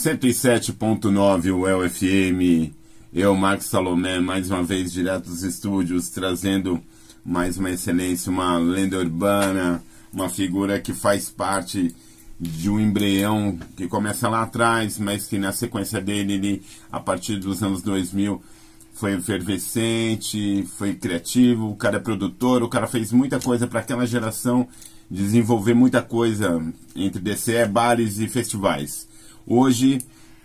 107.9 o LFM, eu, Marcos Salomé, mais uma vez direto dos estúdios, trazendo mais uma excelência, uma lenda urbana, uma figura que faz parte de um embrião que começa lá atrás, mas que na sequência dele, ele, a partir dos anos 2000, foi efervescente, foi criativo, o cara é produtor, o cara fez muita coisa para aquela geração desenvolver muita coisa entre DCE, bares e festivais. Hoje,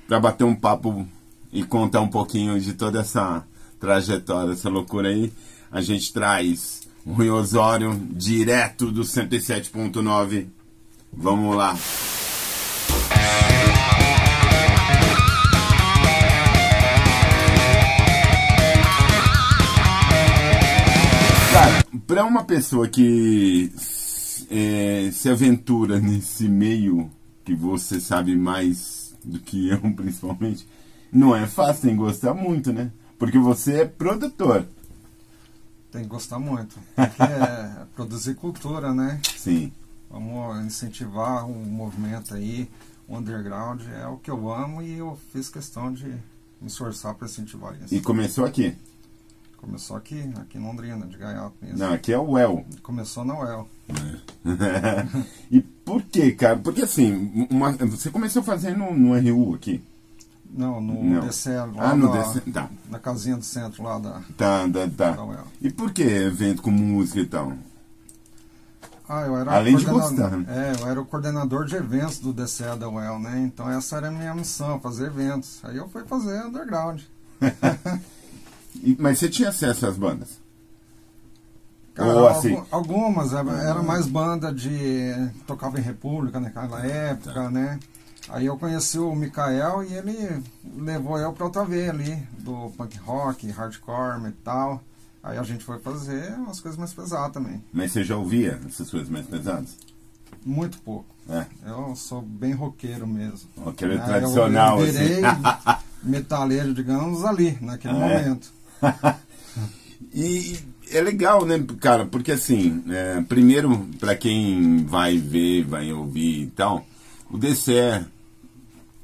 para bater um papo e contar um pouquinho de toda essa trajetória, essa loucura aí, a gente traz o Rui Osório direto do 107.9. Vamos lá. Cara, para uma pessoa que é, se aventura nesse meio que você sabe mais do que eu, principalmente, não é fácil, tem que gostar muito, né? Porque você é produtor. Tem que gostar muito. Porque é produzir cultura, né? Sim. Vamos incentivar um movimento aí, o underground, é o que eu amo e eu fiz questão de me esforçar para incentivar isso. E começou aqui? Começou aqui, aqui em Londrina, de Gaiato mesmo. Não, aqui é o UEL. Começou na UEL. e por que, cara? Porque assim, uma, você começou fazendo no RU aqui? Não, no Não. DCE, lá Ah, no da, DCE, tá. na casinha do centro lá da, Tá, tá, tá. da UEL. E por que evento com música e tal? Ah, eu era Além de gostar? É, eu era o coordenador de eventos do DCE da UEL, né? Então essa era a minha missão, fazer eventos. Aí eu fui fazer underground. E- mas você tinha acesso às bandas? Cara, Ou assim? algu- algumas, era, mais banda de. tocava em República naquela época, Tá. né? Aí eu conheci o Mikael e ele levou eu pra outra veia ali, do punk rock, hardcore, metal. Aí a gente foi fazer umas coisas mais pesadas também. Mas você já ouvia essas coisas mais pesadas? Muito pouco. É. Eu sou bem roqueiro mesmo. Ah, eu- tradicional, eu virei assim. metaleiro, digamos, ali, naquele Ah, momento. E é legal, né, cara? Porque assim, é, primeiro, pra quem vai ver, vai ouvir e tal, o DCE,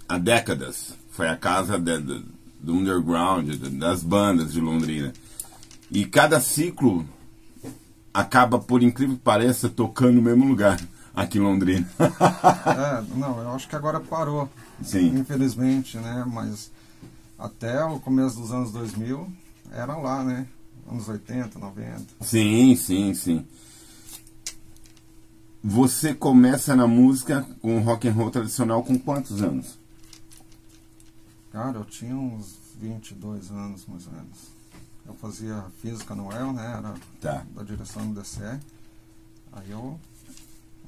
há décadas, foi a casa de- do- do underground, de- das bandas de Londrina. E cada ciclo acaba, por incrível que pareça, tocando no mesmo lugar, aqui em Londrina. É, não, eu acho que agora parou. Sim. Infelizmente, né? Mas até o começo dos anos 2000 era lá, né? Anos 80, 90. Sim, sim, sim. Você começa na música com rock and roll tradicional com quantos anos? Cara, eu tinha uns 22 anos, mais ou menos. Eu fazia física no UEL, né? Era Tá. da direção do DCE. Aí eu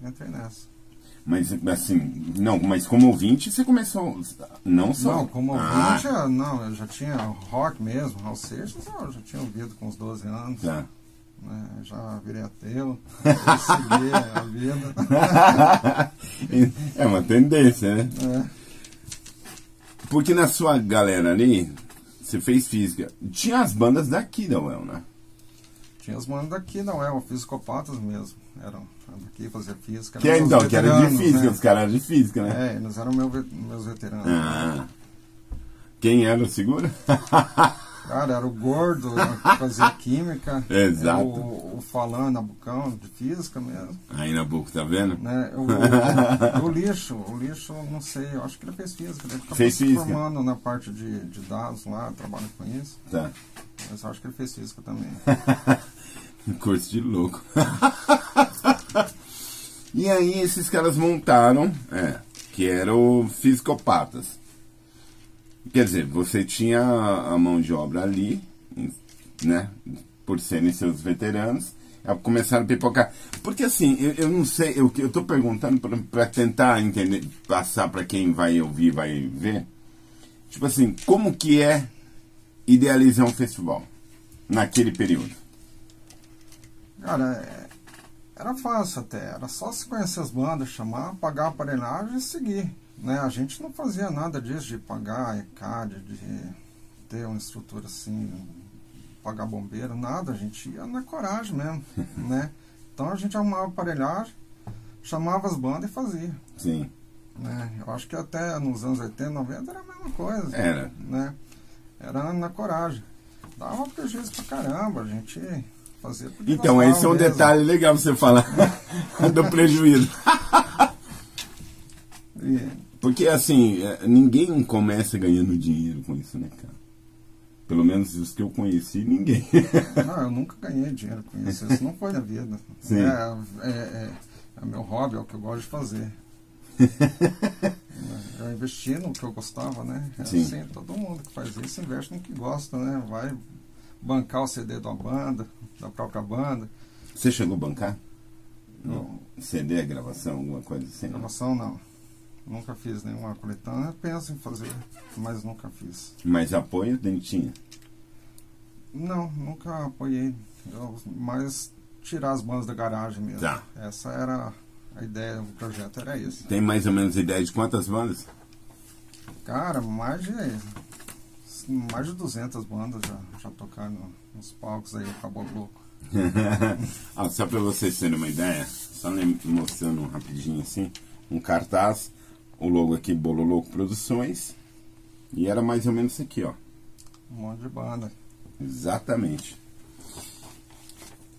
entrei nessa. Mas assim, não, mas como ouvinte você começou não só. Não, como Ah, ouvinte, eu- não, eu já tinha rock mesmo, Raul Seixas, eu já tinha ouvido com uns 12 anos. tá. né, já virei ateu, eu segui a vida. é uma tendência, né? É. Porque na sua galera ali, você fez física. Tinha as bandas daqui da UEL, né? Tinha as bandas daqui, não é, o Fisicopatas mesmo. Eram daqui, fazia física. Que é, então, que era de veteranos, física, né? os caras eram de física, né? É, eles eram meu meus veteranos. Ah. Quem era o segura? Cara, era o gordo que fazia química. Exato. O, o Falando, Nabucão, de física mesmo. Aí na boca, tá vendo? Né? O, o- o lixo, o lixo, não sei, eu acho que ele fez física. Ele Fez se física. formando na parte de, de dados lá, trabalha com isso. Tá. Mas eu acho que ele fez física também. Curso de louco. e aí esses caras montaram, é, que eram fisicopatas. Quer dizer, você tinha a mão de obra ali, né? Por serem seus veteranos, começaram a pipocar. Porque assim, eu, eu não sei, eu, tô perguntando para tentar entender, passar para quem vai ouvir, vai ver. Tipo assim, como que é idealizar um festival naquele período? Cara, é- era fácil até. Era só se conhecer as bandas, chamar, pagar a aparelhagem e seguir. Né? A gente não fazia nada disso de pagar ECAD, de ter uma estrutura assim, pagar bombeiro, nada. A gente ia na coragem mesmo. né? Então a gente arrumava a aparelhagem, chamava as bandas e fazia. Sim. Né? Eu acho que até nos anos 80, 90 era a mesma coisa. Era. Né? Era na coragem. Dava prejuízo pra caramba, a gente fazia por Então, esse é um mesmo. detalhe legal você falar do prejuízo. E, Porque, assim, é, ninguém começa ganhando dinheiro com isso, né, cara? Pelo menos os que eu conheci, ninguém. não, eu nunca ganhei dinheiro com isso. Isso não foi na vida. Sim. É, é, é, é meu hobby, é o que eu gosto de fazer. eu investi no que eu gostava, né? É Sim. assim, todo mundo que faz isso investe no que gosta, né? Vai bancar o CD da banda, da própria banda. Você chegou a bancar? Não. CD, gravação, alguma coisa assim? Gravação não. Nunca fiz nenhuma coletânea. Penso em fazer, mas nunca fiz. Mas apoio nem tinha. Não, nunca apoiei. Eu, mas tirar as bandas da garagem mesmo. Tá. Essa era a ideia, o projeto era esse. Tem mais ou menos ideia de quantas bandas? Cara, mais de mais de 200 bandas já, já tocaram nos palcos aí, acabou louco. ah, só pra vocês terem uma ideia, só mostrando rapidinho assim, um cartaz, o logo aqui, Bolo Louco Produções, e era mais ou menos isso aqui, ó. Um monte de banda. Exatamente.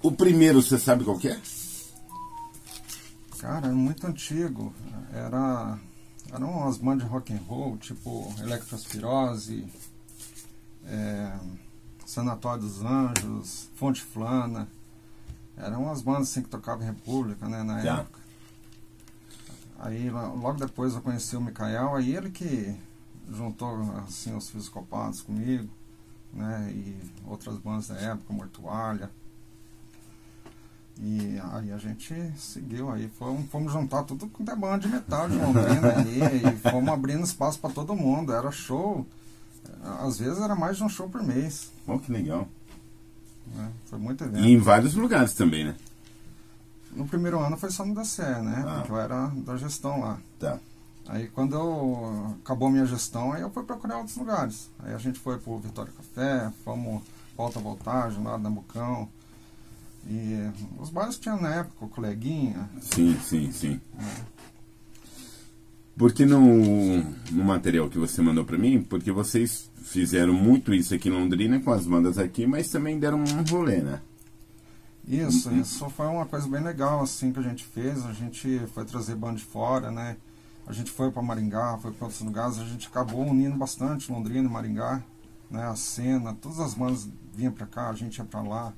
O primeiro, você sabe qual que é? Cara, é muito antigo. Era eram umas bandas de rock and roll, tipo Electrospirose, é, Sanatório dos Anjos, Fonte Flana. Eram umas bandas assim que tocavam em República, né, na Tá. época. Aí logo depois eu conheci o Micael, aí ele que juntou assim os Fisicopados comigo, né, e outras bandas da época, Mortuária. E aí a gente seguiu aí, fomos, fomos juntar tudo com é banda de metal de Londrina ali, e fomos abrindo espaço para todo mundo, era show, às vezes era mais de um show por mês, Oh, que legal. né? foi muito E evento. em vários lugares também, né? No primeiro ano foi só no DCE, né, Ah. porque eu era da gestão lá. Tá. Aí quando eu, acabou minha gestão, aí eu fui procurar outros lugares. Aí a gente foi pro Vitória Café, fomos Alta Voltagem, lá na Bucão. E os bares que tinha na época, o Coleguinha, Sim, sim, sim. Porque no, no material que você mandou pra mim, porque vocês fizeram muito isso aqui em Londrina com as bandas aqui, mas também deram um rolê, né? Isso, isso foi uma coisa bem legal assim que a gente fez. A gente foi trazer banda de fora, né? A gente foi para Maringá, foi para outros lugares. A gente acabou unindo bastante Londrina e Maringá, né? A cena, todas as bandas vinham para cá, a gente ia para lá.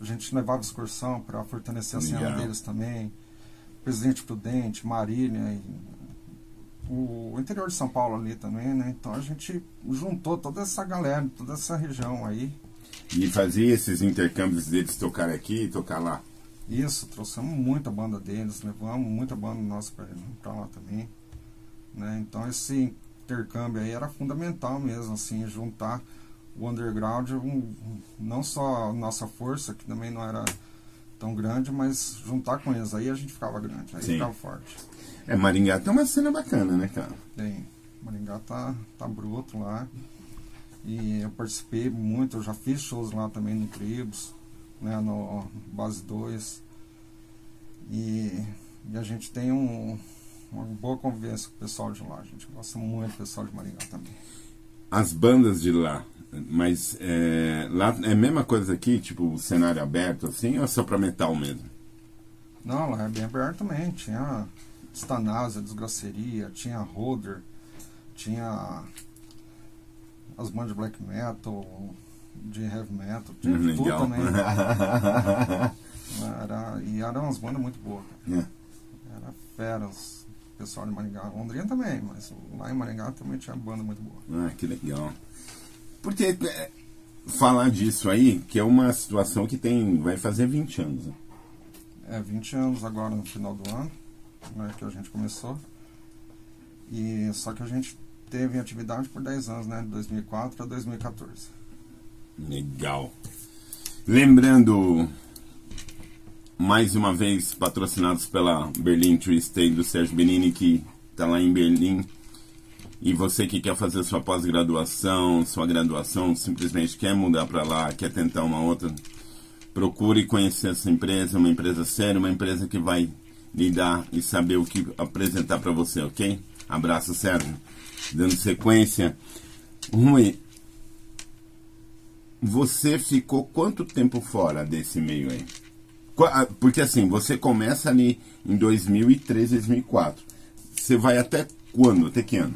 A gente levava excursão para fortalecer a cena deles também. Presidente Prudente, Marília, e o interior de São Paulo ali também, né? Então a gente juntou toda essa galera, toda essa região aí. E fazia esses intercâmbios deles tocar aqui e tocar lá. Isso, trouxemos muita banda deles, levamos muita banda nossa pra lá também. Né? Então esse intercâmbio aí era fundamental mesmo, assim, juntar o underground, um, não só a nossa força, que também não era tão grande, mas juntar com eles aí a gente ficava grande, aí Sim. ficava forte. É, Maringá tem uma cena bacana, né, cara? Tem, Maringá tá, tá bruto lá. E eu participei muito, eu já fiz shows lá também no Tribos, né, no Base 2. E, e a gente tem um, uma boa convivência com o pessoal de lá. A gente gosta muito do pessoal de Maringá também. As bandas de lá, mas é, lá é a mesma coisa aqui, tipo cenário aberto assim, ou é só pra metal mesmo? Não, lá é bem aberto também. Tinha Stanasa, Desgraceria, tinha Holder, tinha as bandas de black metal, de heavy metal, tinha Hum, tudo legal. também. Era, e eram umas bandas muito boas. É. Era feras, o pessoal de Maringá. Londrina também, mas lá em Maringá também tinha banda muito boa. Ah, que legal. Porque é, falar disso aí, que é uma situação que tem, vai fazer 20 anos. né? É, 20 anos agora no final do ano, né, que a gente começou. E só que a gente teve atividade por 10 anos, né, de 2004 a 2014. Legal. Lembrando, mais uma vez, patrocinados pela Berlin Tree Stay do Sérgio Benini, que está lá em Berlim. E você que quer fazer sua pós-graduação, sua graduação, simplesmente quer mudar para lá, quer tentar uma outra, procure conhecer essa empresa, uma empresa séria, uma empresa que vai lidar e saber o que apresentar para você, ok? Abraço, Sérgio. Dando sequência. Rui, você ficou quanto tempo fora desse meio aí? Ah, porque assim, você começa ali em 2003, 2004. Você vai até quando? Até que ano?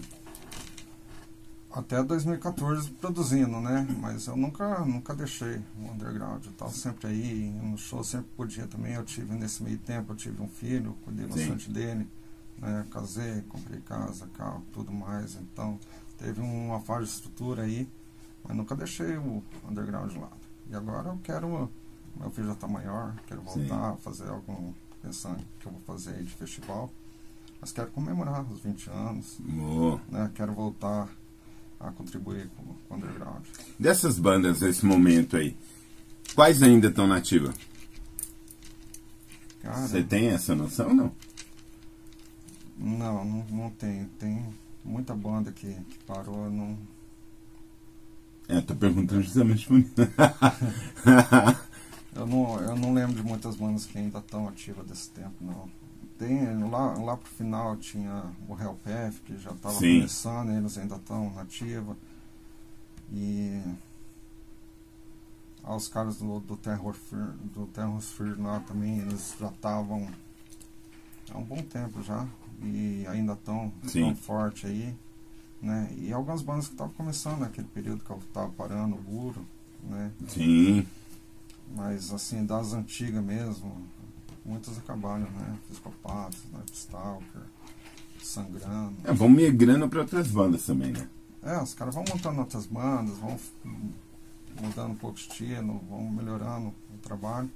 Até 2014 produzindo, né? Mas eu nunca, nunca deixei o underground. Eu tava sempre aí, no show sempre podia também. Eu tive nesse meio tempo, eu tive um filho, cuidei bastante dele. Né? Casei, comprei casa, carro, tudo mais. Então teve uma fase de estrutura aí, mas nunca deixei o underground de lado. E agora eu quero meu filho já está maior, quero voltar a fazer algum. pensando que eu vou fazer aí de festival. Mas quero comemorar os 20 anos. Oh. Né? Quero voltar a contribuir com, com o underground. Dessas bandas nesse momento aí, quais ainda estão nativas? Você tem essa noção ou não? Não, não, não tem. Tem muita banda que, que parou, não. É, tô perguntando justamente por isso. Eu não, eu não lembro de muitas bandas que ainda estão ativas desse tempo, não. Tem, lá, lá pro final tinha o Hellpath, que já estava começando, eles ainda estão nativa. E ah, os caras do, do Terror do Terror lá também, eles já estavam há um bom tempo já. E ainda estão tão forte aí. Né? E algumas bandas que estavam começando naquele período que eu estava parando, o Guru, né? Sim. Mas assim, das antigas mesmo, muitas acabaram, né? Psicopatas, né? Stalker, Sangrando. É, vão migrando para outras bandas também, né? É, os caras vão montando outras bandas, vão mudando um pouco o estilo, vão melhorando o trabalho.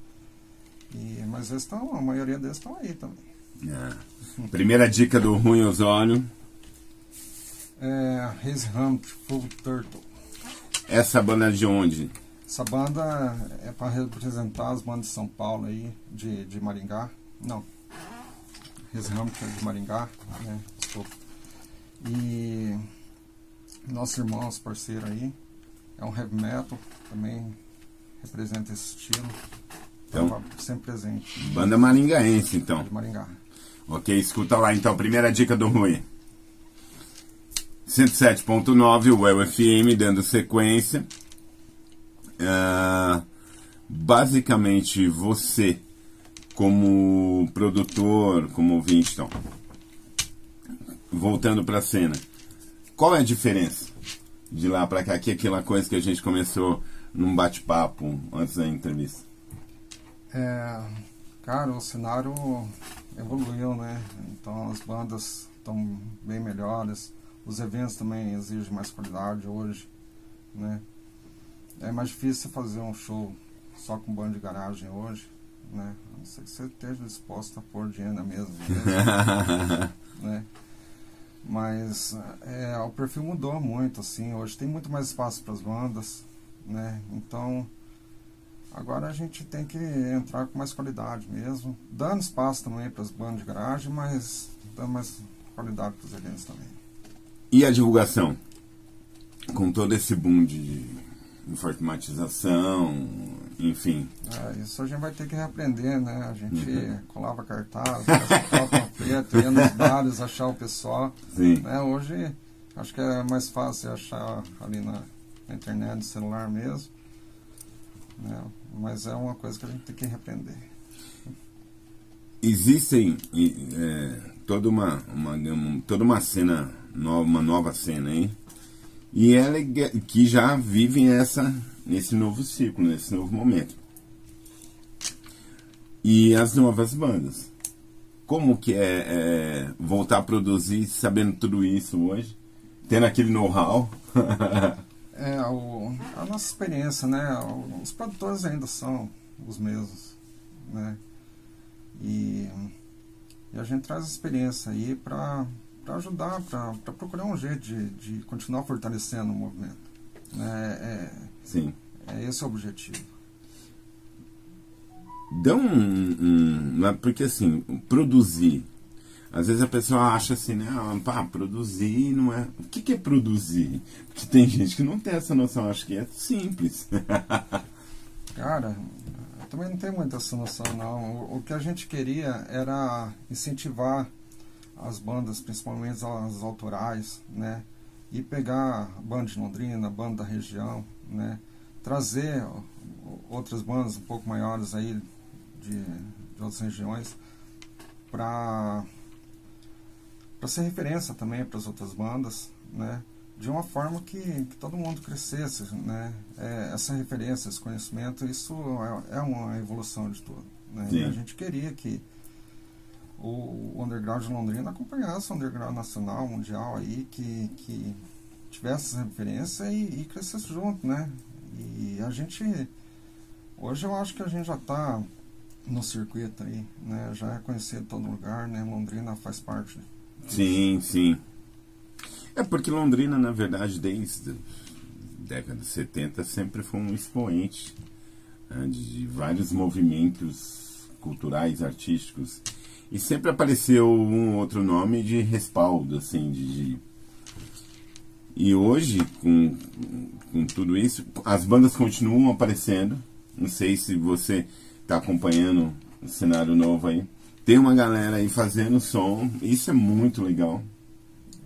E, mas eles estão, a maioria deles estão aí também. É. Primeira dica do Ruim Osório. É, His Humped Full Turtle. Essa banda é de onde? Essa banda é para representar as bandas de São Paulo aí, de, de Maringá. Não. Reshamter de Maringá, né? Desculpa. E nosso irmão, nosso parceiro aí, é um heavy metal, também representa esse estilo. Então, sempre presente. Banda maringaense, então. De Maringá. Ok, escuta lá então, primeira dica do Rui. 107.9, o UFM, dando sequência. Uh, basicamente, você, como produtor, como ouvinte, então, voltando para a cena, qual é a diferença de lá para cá? Que é aquela coisa que a gente começou num bate-papo antes da entrevista. É, cara, o cenário evoluiu, né? Então as bandas estão bem melhores, os eventos também exigem mais qualidade hoje, né? É mais difícil fazer um show só com banda de garagem hoje, né? A não ser que você esteja disposto a pôr dinheiro na mesa, né? Mas é, o perfil mudou muito, assim. Hoje tem muito mais espaço para as bandas, né? Então, agora a gente tem que entrar com mais qualidade mesmo. Dando espaço também para as bandas de garagem, mas dando mais qualidade para os eventos também. E a divulgação? Com todo esse boom de informatização, enfim. É, isso a gente vai ter que reaprender, né? A gente uhum. colava cartaz, colava preto, ia nos bares achar o pessoal. Sim. Né? Hoje acho que é mais fácil achar ali na, na internet, no celular mesmo. Né? Mas é uma coisa que a gente tem que reaprender. Existem é, toda uma, uma, toda uma cena nova, uma nova cena, hein? E ela é que já vivem essa nesse novo ciclo, nesse novo momento. E as novas bandas. Como que é, é voltar a produzir sabendo tudo isso hoje? Tendo aquele know-how? é, o, a nossa experiência, né? Os produtores ainda são os mesmos, né? E, e a gente traz a experiência aí para para ajudar, para procurar um jeito de, de continuar fortalecendo o movimento. Né? É, Sim. É esse o objetivo. Dá um, um, Porque assim, produzir. Às vezes a pessoa acha assim, né? Ah, pá, produzir não é. O que, que é produzir? Porque tem gente que não tem essa noção, acho que é simples. Cara, também não tem muita essa noção, não. O, o, que a gente queria era incentivar as bandas, principalmente as autorais, né? E pegar banda de Londrina, banda da região, né? Trazer outras bandas um pouco maiores aí de, de outras regiões para para ser referência também para as outras bandas, né? De uma forma que, que todo mundo crescesse, né? É, essa referência, esse conhecimento, isso é, é uma evolução de tudo, né? A gente queria que o, o underground de Londrina acompanhasse o underground nacional, mundial aí, que, que tivesse essa referência e, e crescesse junto, né? E a gente hoje eu acho que a gente já está no circuito aí, né? Já é conhecido todo lugar, né? Londrina faz parte Sim, sim. É porque Londrina, na verdade, desde década de 70 sempre foi um expoente né, de vários movimentos culturais, artísticos. E sempre apareceu um outro nome de respaldo, assim, de, de... E hoje, com, com tudo isso, as bandas continuam aparecendo. Não sei se você está acompanhando o cenário novo aí tem uma galera aí fazendo som, isso é muito legal.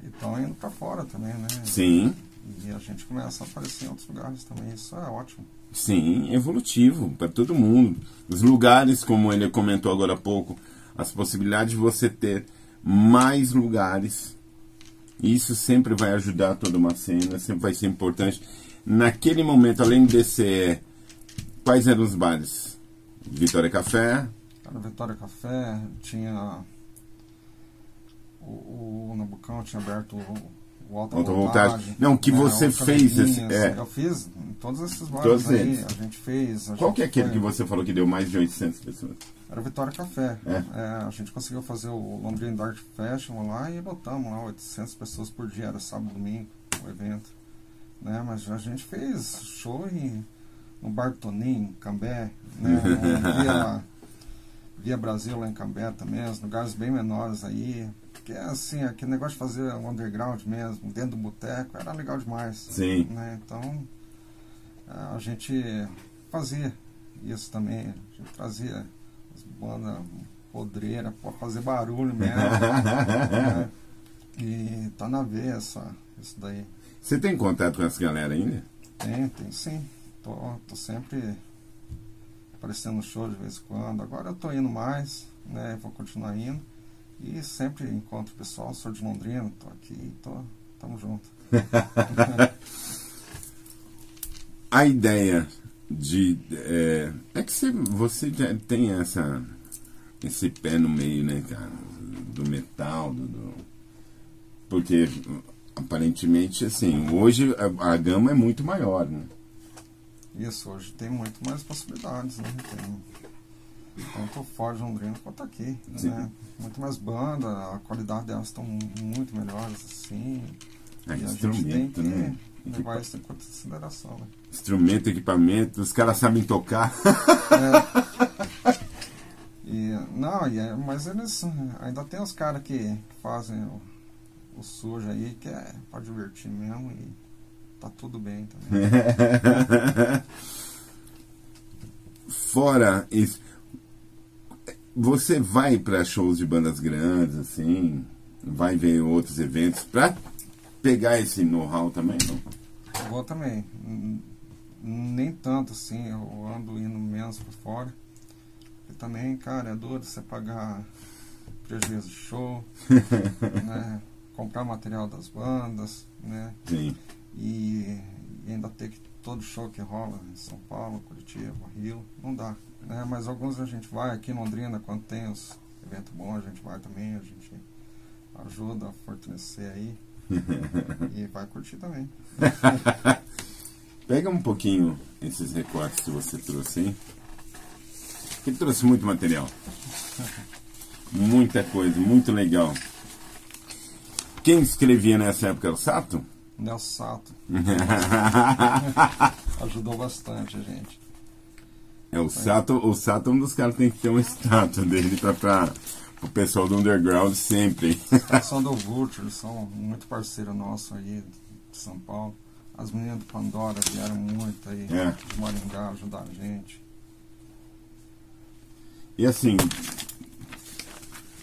E estão indo para fora também, né? Sim. E a gente começa a aparecer em outros lugares também, isso é ótimo. Sim, evolutivo para todo mundo. Os lugares, como ele comentou agora há pouco, as possibilidades de você ter mais lugares, isso sempre vai ajudar toda uma cena, sempre vai ser importante. Naquele momento, além de ser. Quais eram os bares? Vitória Café, era Vitória Café, tinha o, o Nabucão tinha aberto o, o Alta, Alta Voltagem. Voltagem. Não, que né, você fez. Esse, é. Eu fiz em todos esses bares todos aí, eles. a gente fez. A Qual gente que é aquele foi... que você falou que deu mais de 800 pessoas? Era Vitória Café. É. É, a gente conseguiu fazer o Londrina Dark Festival lá e botamos lá 800 pessoas por dia, era sábado domingo o evento. Né? Mas a gente fez show em, no Bar Toninho, Cambé, né? via, Via Brasil lá em Cambé também, os lugares bem menores aí. Porque assim, aquele negócio de fazer um underground mesmo, dentro do boteco, era legal demais. Sim. Né? Então a gente fazia isso também. A gente trazia as bandas podreiras para fazer barulho mesmo. né? E tá na veia essa, isso daí. Você tem contato com essa galera ainda? Tem, tem sim. Tô, tô sempre aparecendo no show de vez em quando. Agora eu tô indo mais, né? Vou continuar indo. E sempre encontro o pessoal, sou de Londrina, tô aqui, tô, tamo junto. A ideia de. É, é que você, você já tem essa, esse pé no meio, né, cara? Do metal, do, do porque aparentemente, assim, hoje a, a gama é muito maior, né? Isso, hoje tem muito mais possibilidades, né? Tem tanto fora de Londrina quanto aqui, Sim. né? Muito mais banda, a qualidade delas estão muito melhores, assim. É, e que né? levar isso em consideração, né? Instrumento, equipamento, os caras sabem tocar. É. E, não, e é, mas eles ainda tem os caras que, que fazem o, o sujo aí, que é pra divertir mesmo e tá tudo bem também. Fora isso, você vai para shows de bandas grandes, assim, vai ver outros eventos para pegar esse know-how também, não? Vou também. Nem tanto assim, eu ando indo menos para fora. E também, cara, é duro você pagar prejuízo de show, né? comprar material das bandas, né? Sim e, e ainda ter que todo show que rola em São Paulo, Curitiba, Rio, não dá. Né? Mas alguns a gente vai, aqui em Londrina, quando tem os eventos bons, a gente vai também, a gente ajuda a fortalecer aí e vai curtir também. Pega um pouquinho esses recortes que você trouxe, hein? Que trouxe muito material. Muita coisa, muito legal. Quem escrevia nessa época era o Sato? Nelson Sato. Ajudou bastante a gente. É, o, Sato, o Sato é um dos caras que tem que ter uma estátua dele pra, pra, o pessoal do underground sempre. Eles são do Vulture, são muito parceiro nosso aí de São Paulo. As meninas do Pandora vieram muito aí é. de Maringá ajudar a gente. E assim,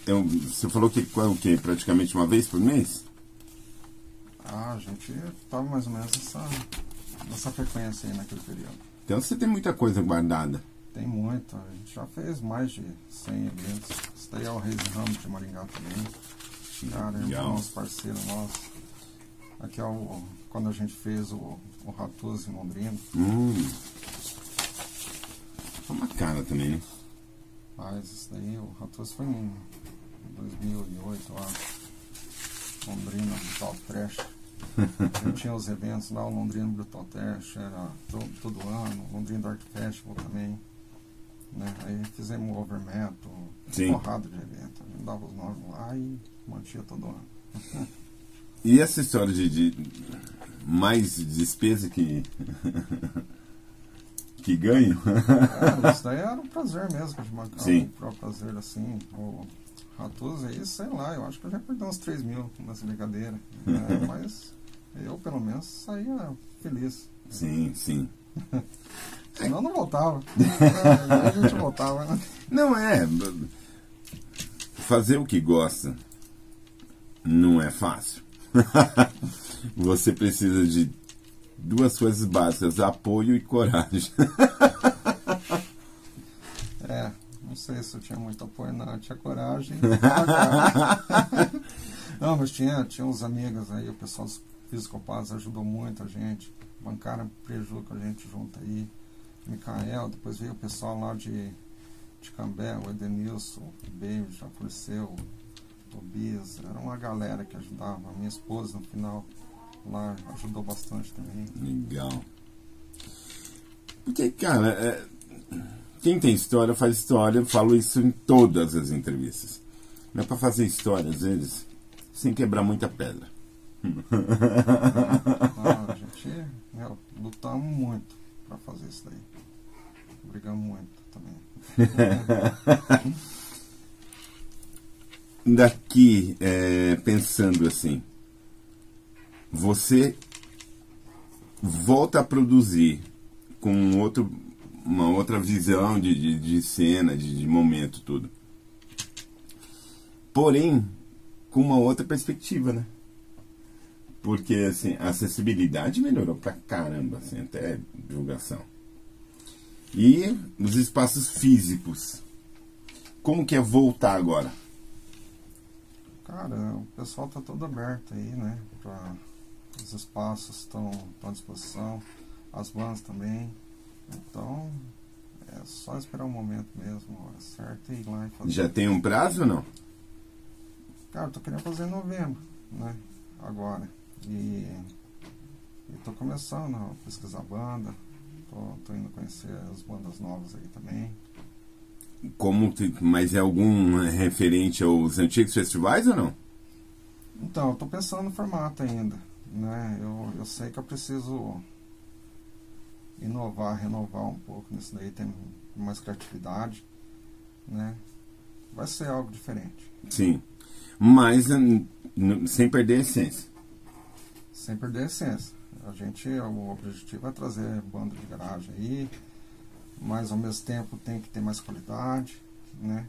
eu, você falou que é o quê? Praticamente uma vez por mês? Ah, a gente tava mais ou menos nessa, nessa frequência aí naquele período. Então você tem muita coisa guardada. Tem muito, a gente já fez mais de 100 eventos. Isso daí é o Reis Ramos de Maringá também. Cara, Legal. irmãos, parceiro nosso. Aqui é o, quando a gente fez o, o Ratus em Londrina. Hum. É uma cara também, né? Mas isso daí, o Ratus foi em 2008, eu acho. Londrina Brutal Trash. Gente tinha os eventos lá, o Londrina Brutal Trash, era todo, todo ano, o Londrina Dark Festival também. Né? Aí fizemos o Overmetal, Sim. porrada de evento. A gente dava os nomes lá e mantinha todo ano. E essa história de, de mais despesa que. que ganho? É, isso daí era um prazer mesmo que a gente marcava, Sim. o próprio prazer assim. O Ratus aí, sei lá, eu acho que eu já perdi uns 3 mil nessa brincadeira. né? Mas eu pelo menos saía feliz. sim, sim. Senão não voltava. É, a gente voltava, né? Não é. Fazer o que gosta não é fácil. Você precisa de duas coisas básicas: apoio e coragem. É, não sei se eu tinha muito apoio, não. Eu tinha coragem. não, mas tinha, tinha uns amigos aí, o pessoal dos Fisicopados ajudou muito a gente. Bancaram prejuízo com a gente junto aí. Micael, depois veio o pessoal lá de, de Cambé, o Edenilson, o Baby, já faleceu, o Tobias. Era uma galera que ajudava. A minha esposa, no final, lá ajudou bastante também. Legal. Porque, cara, é, quem tem história faz história. Eu falo isso em todas as entrevistas. Não é pra fazer história, às vezes, sem quebrar muita pedra. Então, a gente meu, lutamos muito pra fazer isso daí. Brigamos muito também. Daqui, é, pensando assim, você volta a produzir com outro, uma outra visão de, de, de cena, de, de momento, tudo. Porém, com uma outra perspectiva, né? Porque, assim, a acessibilidade melhorou pra caramba, assim, até divulgação. E os espaços físicos. Como que é voltar agora? Cara, o pessoal tá todo aberto aí, né? Pra, os espaços estão à disposição, as bandas também. Então, é só esperar o momento mesmo, a hora certa e ir lá e fazer. Já tem um prazo ou não? Cara, eu tô querendo fazer em novembro, né? Agora. E, e tô começando a pesquisar banda. Tô, tô indo conhecer as bandas novas aí também. Como que- mas é algum referente aos antigos festivais ou não? Então, eu tô pensando no formato ainda, né? Eu, eu sei que eu preciso inovar, renovar um pouco nisso daí, ter mais criatividade, né? Vai ser algo diferente, Sim. Mas sem perder a essência. sem perder a essência. A gente, o objetivo é trazer banda de garagem aí, mas ao mesmo tempo tem que ter mais qualidade, né?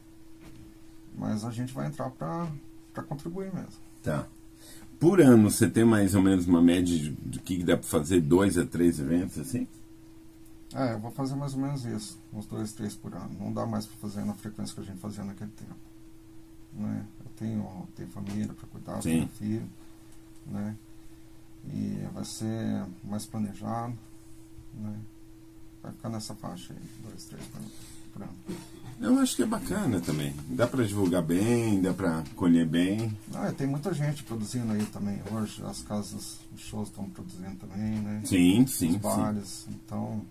Mas a gente vai entrar pra contribuir mesmo. Tá. Por ano, você tem mais ou menos uma média de- do que dá pra fazer dois a três eventos assim? É, eu vou fazer mais ou menos isso, uns dois, três por ano. Não dá mais para fazer na frequência que a gente fazia naquele tempo. Né? Eu tenho, tenho família para cuidar, Sim. tenho filho, né? E vai ser mais planejado, né? Vai ficar nessa faixa aí, dois, três por, por ano. Eu acho que é bacana também. Dá pra divulgar bem, dá pra colher bem. Ah, tem muita gente produzindo aí também hoje, as casas de shows estão produzindo também, né? Sim, Os sim, sim. bares, então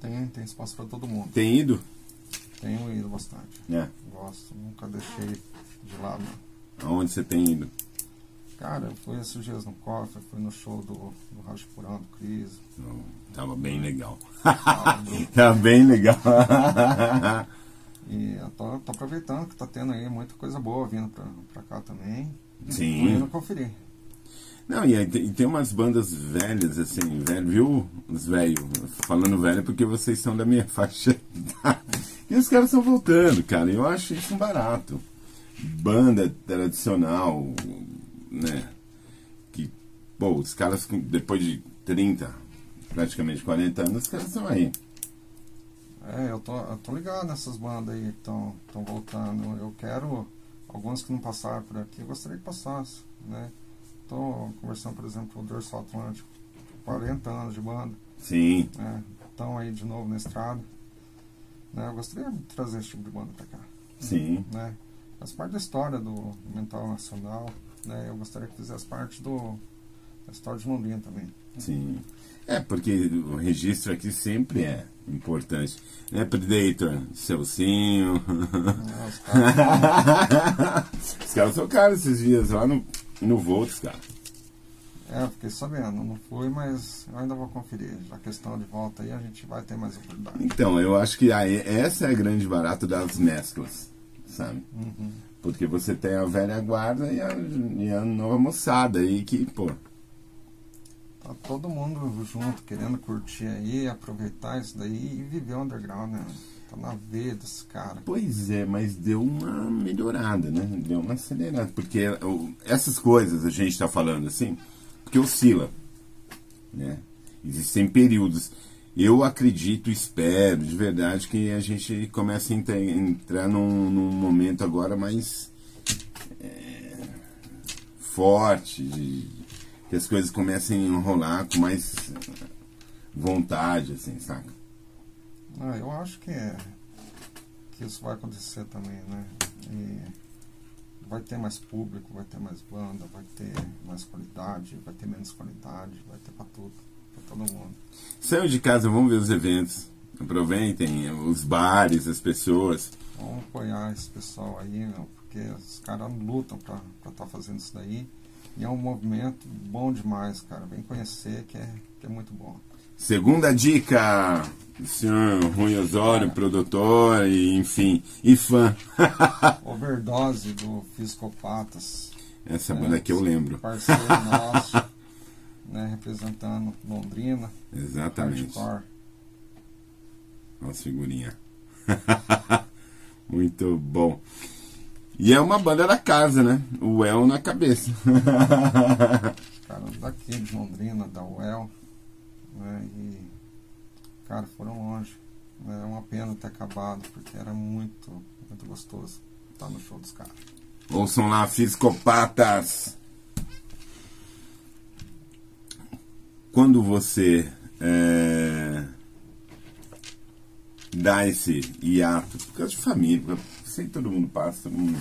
tem, tem espaço para todo mundo. Tem ido? Tenho ido bastante. É. Gosto, nunca deixei de lado. Aonde você tem ido? Cara, eu fui esses dias no Cofre, fui no show do, do Purão, do Cris. Oh, tava bem legal. tal, do- Tava bem legal. E eu tô, tô aproveitando que tá tendo aí muita coisa boa vindo pra, pra cá também. Tô Sim. indo conferir. Não, e, aí tem, e tem umas bandas velhas, assim, velho, viu? Os velhos. Falando velho porque vocês são da minha faixa. E os caras estão voltando, cara. Eu acho isso um barato. Banda tradicional, né? Que, pô, os caras, depois de 30, praticamente 40 anos, os caras estão aí. É, eu tô, eu tô ligado nessas bandas aí estão voltando. Eu quero, algumas que não passaram por aqui, eu gostaria que passasse, né? Tô conversando, por exemplo, com o Dorso Atlântico, 40 anos de banda. Sim. Estão é, aí de novo na estrada. Né? Eu gostaria de trazer esse tipo de banda pra cá. Sim. Né? Faz parte da história do Mental Nacional. Né? Eu gostaria que fizesse parte do, da história de Londrina também. Sim. É, porque o registro aqui sempre é importante. Né, Predator? Celcinho. É, os caras Os caras tocaram esses dias lá no, no Volts, cara. É, fiquei sabendo, não fui, mas eu ainda vou conferir. A questão de volta aí a gente vai ter mais oportunidade. Então, eu acho que aí, essa é a grande barato das mesclas, sabe? Uhum. Porque você tem a velha guarda e a, e a nova moçada aí que, pô. Tá todo mundo junto, querendo curtir aí, aproveitar isso daí e viver o underground, né? Tá na desse cara. Pois é, mas deu uma melhorada, né? Deu uma acelerada. Porque essas coisas a gente tá falando assim, porque oscila, né? Existem períodos. Eu acredito, espero de verdade que a gente comece a entra- entrar num, num momento agora mais é, forte, de- que as coisas comecem a enrolar com mais vontade, assim, saca? Ah, eu acho que, é, que isso vai acontecer também, né? E vai ter mais público, vai ter mais banda, vai ter mais qualidade, vai ter menos qualidade, vai ter pra tudo, pra todo mundo. Saiam de casa, vamos ver os eventos. Aproveitem os bares, as pessoas. Vamos apoiar esse pessoal aí, meu, porque os caras lutam pra estar tá fazendo isso daí. E é um movimento bom demais, cara. Vem conhecer que é, que é muito bom. Segunda dica, senhor Rui Osório, produtor e enfim, e fã. Overdose do Fiscopatas. Essa É, banda aqui eu lembro. Parceiro nosso, né, representando Londrina, Exatamente. hardcore. Nossa figurinha. Muito bom. E é uma banda da casa, né? O El na cabeça. Os caras daqui de Londrina, da UEL, né, e, cara, foram longe. É uma pena ter acabado, porque era muito, muito gostoso estar no show dos caras. Ouçam lá, Fiscopatas. Quando você é, dá esse hiato, por causa de família, sei que todo mundo passa, todo mundo,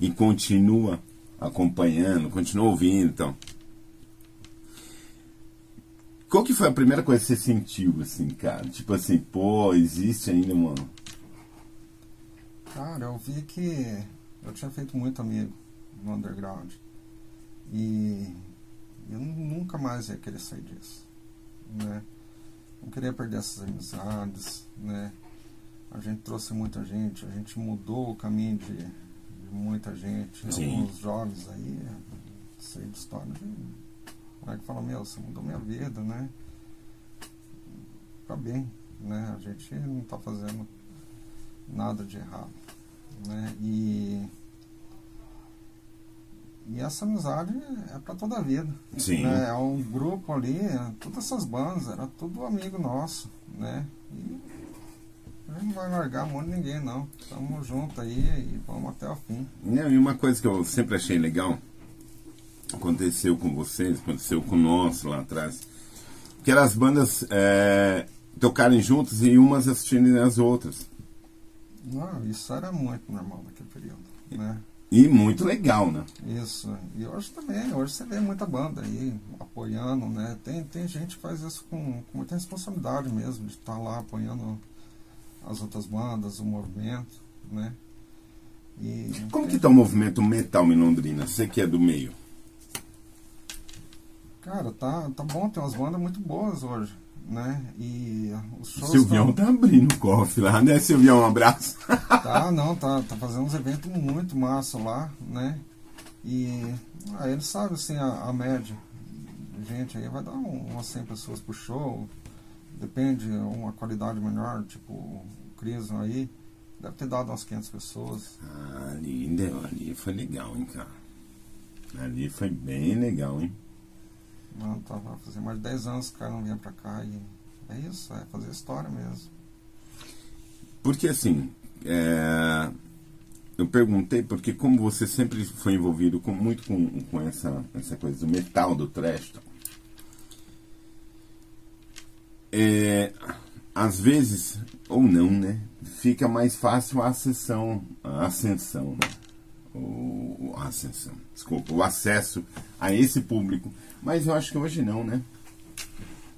e continua acompanhando, continua ouvindo, então. Qual que foi a primeira coisa que você sentiu, assim, cara? Tipo assim, pô, existe ainda, mano. Cara, eu vi que eu tinha feito muito amigo no underground. E eu nunca mais ia querer sair disso. Né? Não queria perder essas amizades. Né? A gente trouxe muita gente, a gente mudou o caminho de, de muita gente. Sim. Alguns jovens aí, sei de história de. Que fala, meu, você mudou minha vida, né? Pra bem, né? A gente não tá fazendo nada de errado, né? E e essa amizade é para toda a vida. Sim. Né? É um grupo ali, é, todas essas bandas, era tudo amigo nosso, né? E a gente não vai largar a mão de ninguém, não. Tamo junto aí e vamos até o fim. Não, e uma coisa que eu sempre achei legal, aconteceu com vocês, aconteceu com nós lá atrás, que eram as bandas é, tocarem juntas e umas assistirem as outras. Não, isso era muito normal naquele período, né? E muito legal, né? Isso. E hoje também, hoje você vê muita banda aí apoiando, né? Tem, tem gente que faz isso com, com muita responsabilidade mesmo, de estar lá apoiando as outras bandas, o movimento, né? E Como tem- que tá o movimento metal em Londrina? Você que é do meio. Cara, tá, tá bom, tem umas bandas muito boas hoje, né? E os O shows. Silvião tão- tá abrindo o cofre lá, né, Silvião? Um abraço. Tá, não, tá, tá fazendo uns eventos muito massa lá, né? E aí ele sabe assim a, a média. Gente, aí vai dar um- umas 100 pessoas pro show. Depende, uma qualidade melhor, tipo Crison aí, deve ter dado umas 500 pessoas. Ah, ali, deu, ali foi legal, hein, cara. Ali foi bem legal, hein? Não, tava fazendo mais de 10 anos que o cara não vinha pra cá e é isso, é fazer história mesmo. Porque assim, é, eu perguntei porque como você sempre foi envolvido com, muito com, com essa, essa coisa do metal, do trash, é, às vezes, ou não, né? Fica mais fácil a ascensão, a ascensão, né? o, ascensão, desculpa, o acesso a esse público. Mas eu acho que hoje não, né?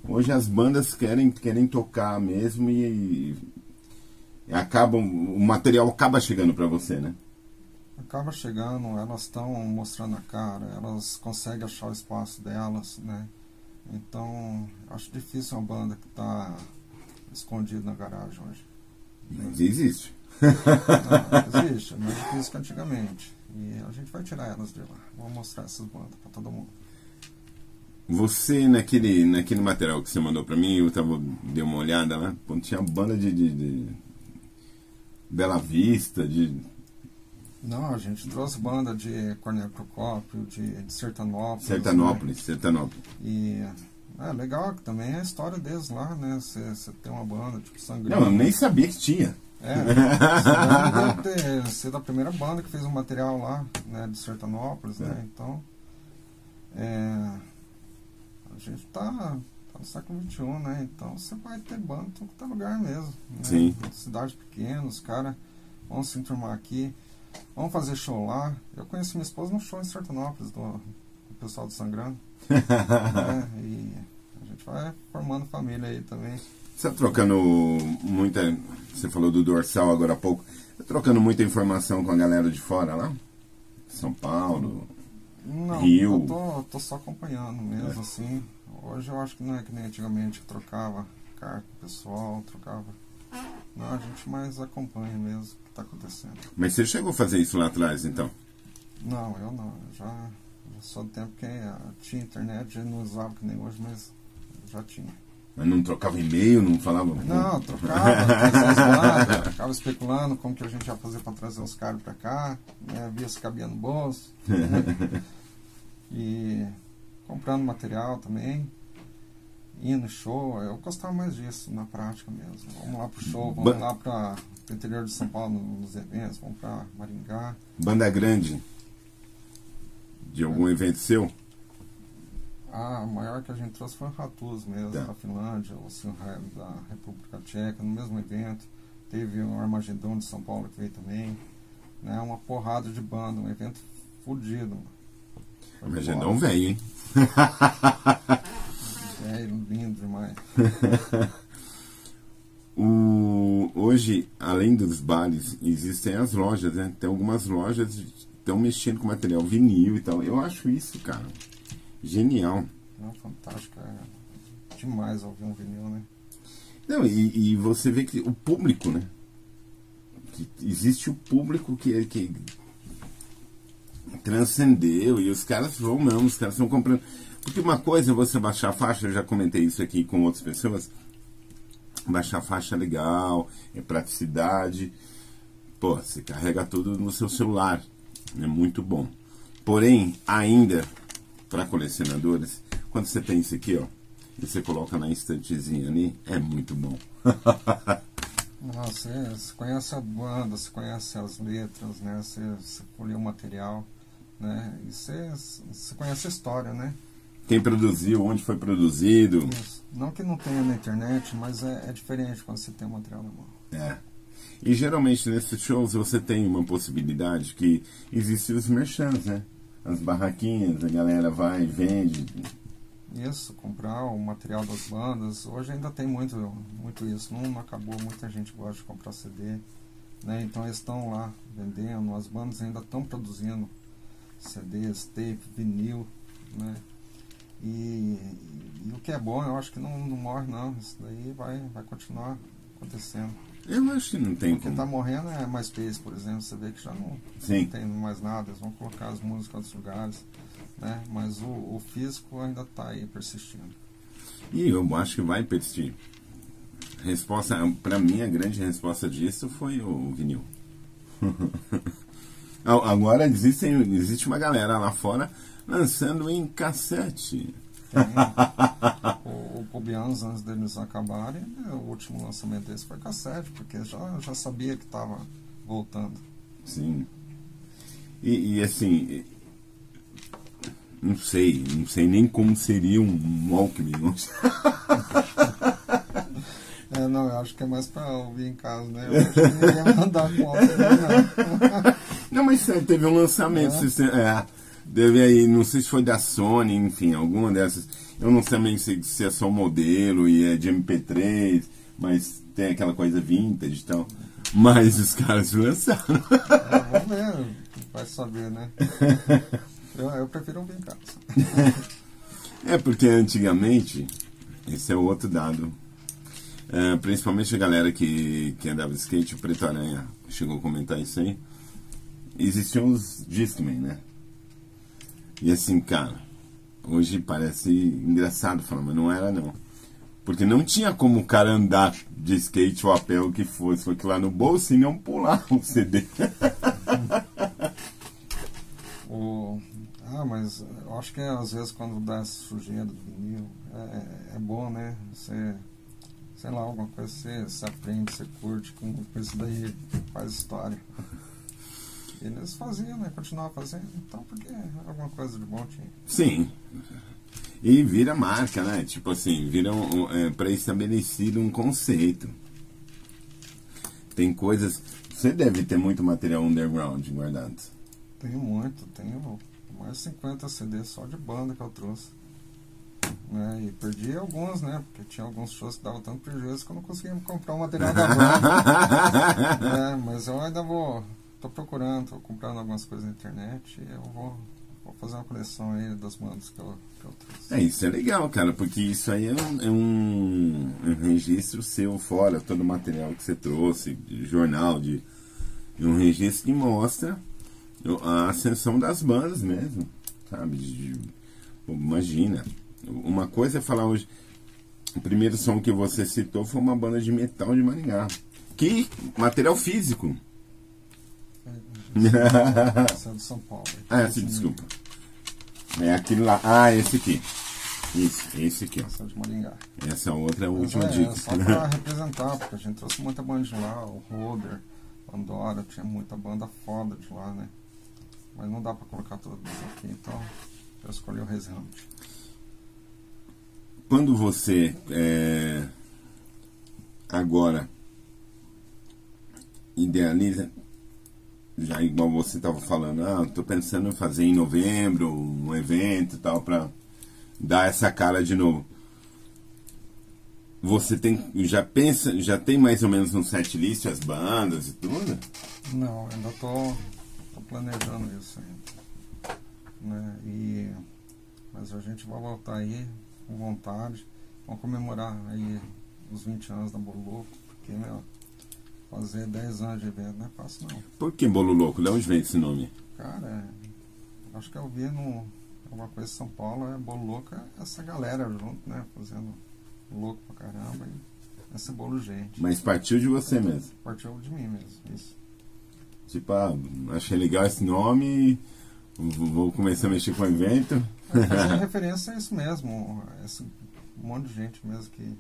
Hoje as bandas querem, querem tocar mesmo e, e acabam, o material acaba chegando para você, né? Acaba chegando, elas estão mostrando a cara, elas conseguem achar o espaço delas, né? Então, acho difícil uma banda que está escondida na garagem hoje. Mas existe. Não, existe, é mais difícil que antigamente. E a gente vai tirar elas de lá. Vamos mostrar essas bandas para todo mundo. Você, naquele, naquele material que você mandou para mim, eu tava, dei uma olhada lá, quando tinha banda de, de, de Bela Vista, de não, a gente trouxe banda de Cornélio Procópio, de, de Sertanópolis. Sertanópolis, né? Sertanópolis. E é legal que também é a história deles lá, né? Você tem uma banda tipo Sangrento. Não, eu nem sabia que tinha. É, deve ter sido a primeira banda que fez um material lá, né, de Sertanópolis, né? é. né? Então, é, gente tá, tá no século XXI, né? Então você vai ter banda em todo lugar mesmo. Né? Sim. Cidades pequenas, os caras vão se enturmar aqui. Vamos fazer show lá. Eu conheci minha esposa no show em Sertanópolis, do, do pessoal do Sangrando. né? E a gente vai formando família aí também. Você está trocando muita. Você falou do dorsal agora há pouco. Está trocando muita informação com a galera de fora lá? São Paulo? Não, Rio? eu tô, tô só acompanhando mesmo, é. assim. Hoje eu acho que não é que nem antigamente que trocava carta pessoal, trocava. Não, a gente mais acompanha mesmo está acontecendo. Mas você chegou a fazer isso lá atrás, então? Não, eu não. Eu já, já sou do tempo que tinha internet, já não usava que nem hoje, mas já tinha. Mas não trocava e-mail, não falava? Não, trocava, ficava especulando como que a gente ia fazer para trazer os caras para cá, né, via se cabia no bolso. Né, e comprando material também ir no show, eu gostava mais disso na prática mesmo. Vamos lá pro show, vamos ba lá para o interior de São Paulo nos eventos, vamos para Maringá. Banda grande de algum é. evento seu? A maior que a gente trouxe foi o Ratus mesmo, tá. da Finlândia, o Sinheim da República Tcheca, no mesmo evento. Teve o Armagedon de São Paulo que veio também. Né, uma porrada de banda, um evento fodido. Armagedon veio, hein? É, lindo demais. o, hoje, além dos bares, existem as lojas, né? Tem algumas lojas que estão mexendo com material vinil e tal. Eu acho isso, cara, genial. Não, fantástico. É demais ouvir um vinil, né? Não, e, e você vê que o público, né? Que existe o público que, que transcendeu e os caras vão mesmo, os caras estão comprando. Porque uma coisa é você baixar a faixa, eu já comentei isso aqui com outras pessoas. Baixar a faixa é legal, é praticidade. Pô, você carrega tudo no seu celular. É muito bom. Porém, ainda, para colecionadores, quando você tem isso aqui, ó, e você coloca na estantezinha ali, é muito bom. Nossa, você, você conhece a banda, você conhece as letras, né? Você, você o material, né? E você, você conhece a história, né? quem produziu, onde foi produzido. Isso. Não que não tenha na internet, mas é, é diferente quando você tem o material na mão. É. E geralmente nesses shows você tem uma possibilidade que existem os merchants, né? As barraquinhas, a galera vai, vende. Isso, comprar o material das bandas. Hoje ainda tem muito, muito isso. Não, não acabou, muita gente gosta de comprar CD. Né? Então eles estão lá vendendo, as bandas ainda estão produzindo CDs, tape, vinil. Né? E, e, o que é bom, eu acho que não, não morre não. Isso daí vai, vai continuar acontecendo. Eu acho que não tem O que está morrendo é MySpace, por exemplo. Você vê que já não, não, tem mais nada. Eles vão colocar as músicas em outros lugares. Né? Mas o, o físico ainda está aí persistindo. E eu acho que vai persistir. resposta, para mim, a grande resposta disso foi o vinil. Agora existem, existe uma galera lá fora lançando em cassete. O, o Pubianos, antes deles acabarem, né, o último lançamento desse foi cassete, porque já, já sabia que estava voltando. Sim. E, e, assim, não sei, não sei nem como seria um Walkman. É, não, eu acho que é mais pra ouvir em casa, né? Eu acho que ninguém mandar com Walkman, não. não, mas teve um lançamento. É. é, teve aí, não sei se foi da Sony, enfim, alguma dessas. Eu não sei se, se é só modelo e é de MP3, mas tem aquela coisa vintage e tal. Mas os caras lançaram. É, vamos ver, vai saber, né? Eu, eu prefiro ouvir em casa. é porque antigamente, esse é outro dado. É, principalmente a galera que, que andava de skate, o Preto Aranha chegou a comentar isso aí. Existiam os Discman, né? E assim, cara, hoje parece engraçado falar, mas não era não. Porque não tinha como o cara andar de skate ou a pé o que fosse. Foi que lá no bolso e não pular o CD. o, ah, mas eu acho que às vezes quando dá essa sujeira do vinil, é, é bom, né? Você, sei lá, alguma coisa você, você aprende, você curte, com, com isso daí faz história. E eles faziam, né? Continuavam fazendo, então porque alguma coisa de bom tinha. Sim. E vira marca, né? Tipo assim, vira um, é, pré-estabelecido um conceito. Tem coisas. Você deve ter muito material underground guardado. Tenho muito, tenho mais de 50 CDs só de banda que eu trouxe. Né? E perdi alguns, né? Porque tinha alguns shows que davam tanto prejuízo que eu não conseguia comprar o material da banda. é, mas eu ainda vou. Tô procurando, tô comprando algumas coisas na internet e eu vou Vou fazer uma coleção aí das bandas que eu, que eu trouxe. É, isso é legal, cara, porque isso aí é um, é um, um registro seu fora, todo o material que você trouxe, de jornal, de, de um registro que mostra a ascensão das bandas mesmo, sabe? De, de, imagina, uma coisa é falar hoje, o primeiro som que você citou foi uma banda de metal de Maringá. Que material físico. Essa é do São Paulo. Ah, sim, desculpa. É aquele lá. Ah, esse aqui. Isso, esse aqui. Essa é de Maringá. Essa outra é a última é, dica. É só pra representar, porque a gente trouxe muita banda de lá, o Roder, Pandora, tinha muita banda foda de lá, né? Mas não dá pra colocar todas aqui, então eu escolhi o Resante. Quando você é, agora idealiza, já igual você estava falando, ah, estou pensando em fazer em novembro um evento e tal para dar essa cara de novo. Você tem já pensa, já tem mais ou menos um set list as bandas e tudo? Não, ainda tô, tô planejando isso ainda. Né? E mas a gente vai voltar aí com vontade. Vamos comemorar aí os 20 anos da Bolo porque meu Fazer 10 anos de evento não é fácil não. Por que Bolo Louco? De onde vem esse nome? Cara, é, acho que eu vi no, alguma coisa em São Paulo, é Bolo Louco é essa galera junto, né? Fazendo louco pra caramba e esse bolo gente. Mas partiu de você mesmo? Partiu de mim mesmo, isso. Tipo, ah, achei legal esse nome, vou começar a mexer com o evento. É, referência a isso mesmo, esse monte de gente mesmo que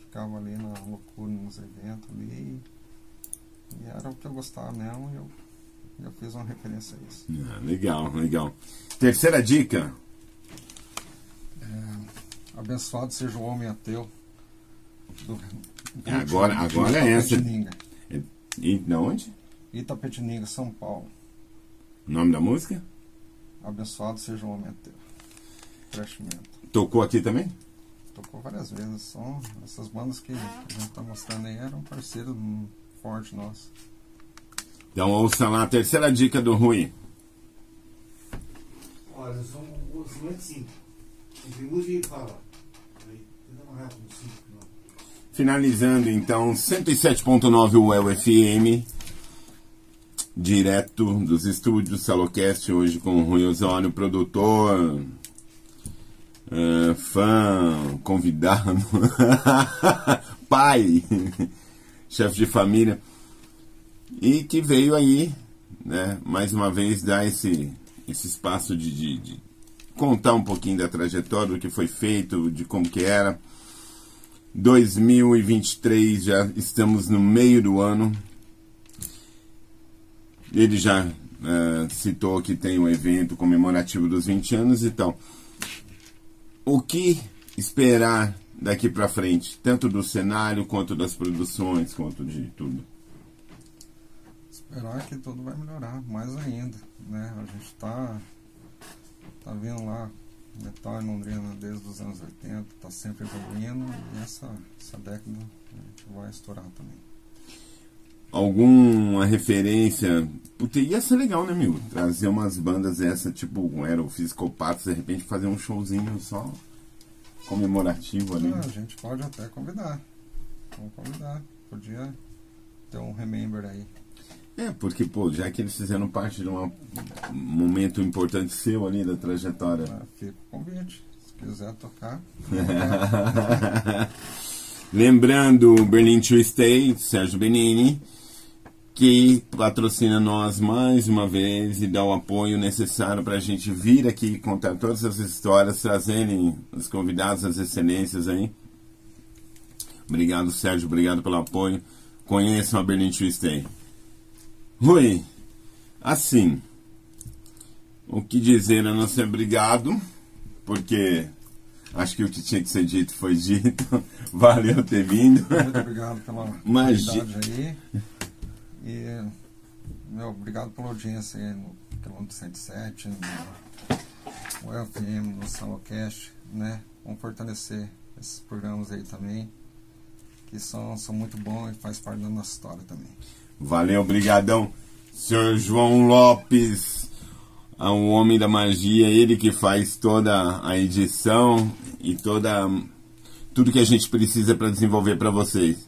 ficava ali na loucura nos eventos ali e era o que eu gostava mesmo e eu, eu fiz uma referência a isso. Ah, legal, legal. Terceira dica. É, abençoado seja o homem ateu. Do, do agora agora é essa. É, e de onde? Itapetininga, São Paulo. O nome da música? Abençoado seja o homem ateu. Crescimento. Tocou aqui também? Tocou várias vezes. São essas bandas que a gente está mostrando aí eram parceiros forte nosso. Então ouça lá a terceira dica do Rui. Olha, são muito simples. Entre música e fala. Finalizando então 107.9 UEL FM, direto dos estúdios Salocast, hoje com o Rui Osório, produtor, uh, fã, convidado, pai, chefe de família, e que veio aí, né, mais uma vez, dar esse, esse espaço de, de, de contar um pouquinho da trajetória, do que foi feito, de como que era. 2023, já estamos no meio do ano. Ele já uh, citou que tem um evento comemorativo dos 20 anos, então o que esperar daqui para frente, tanto do cenário quanto das produções, quanto de tudo? Esperar que tudo vai melhorar mais ainda, né? A gente está tá vendo lá metal em Londrina desde os anos 80, está sempre evoluindo e essa, essa década a gente vai estourar também. Alguma referência? Porque ia ser legal, né, meu? Trazer umas bandas essa, tipo, era o Psicopatos, de repente fazer um showzinho só comemorativo ali. Ah, a gente pode até convidar. Vamos convidar. Podia ter um remember aí. É, porque, pô, já que eles fizeram parte de um momento importante seu ali da trajetória. Ah, fica o convite. Se quiser tocar. Lembrando, Berlin to Stay, Sérgio Benini, que patrocina nós mais uma vez e dá o apoio necessário para a gente vir aqui contar todas as histórias, trazerem os convidados, as excelências aí. Obrigado, Sérgio, obrigado pelo apoio. Conheçam a Berlin to Stay. Rui, assim, o que dizer a não ser obrigado, porque acho que o que tinha que ser dito foi dito. Valeu ter vindo. Muito obrigado pela Magia. aí. E, meu, obrigado pela audiência aí no quilômetro 107, no, no FM, no Salocast, né? Vamos fortalecer esses programas aí também, que são, são muito bons e faz parte da nossa história também. Valeu, brigadão. Senhor João Lopes, um homem da magia, ele que faz toda a edição e toda tudo que a gente precisa para desenvolver para vocês.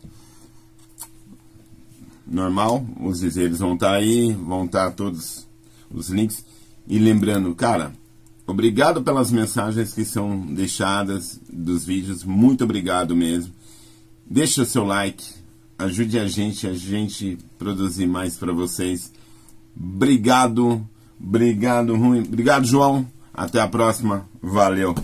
Normal, os dizeres vão estar tá aí, vão estar tá todos os links. E lembrando, cara, obrigado pelas mensagens que são deixadas dos vídeos, muito obrigado mesmo. Deixa o seu like, ajude a gente, a gente produzir mais para vocês. Obrigado, obrigado, ruim, obrigado, João. Até a próxima. Valeu.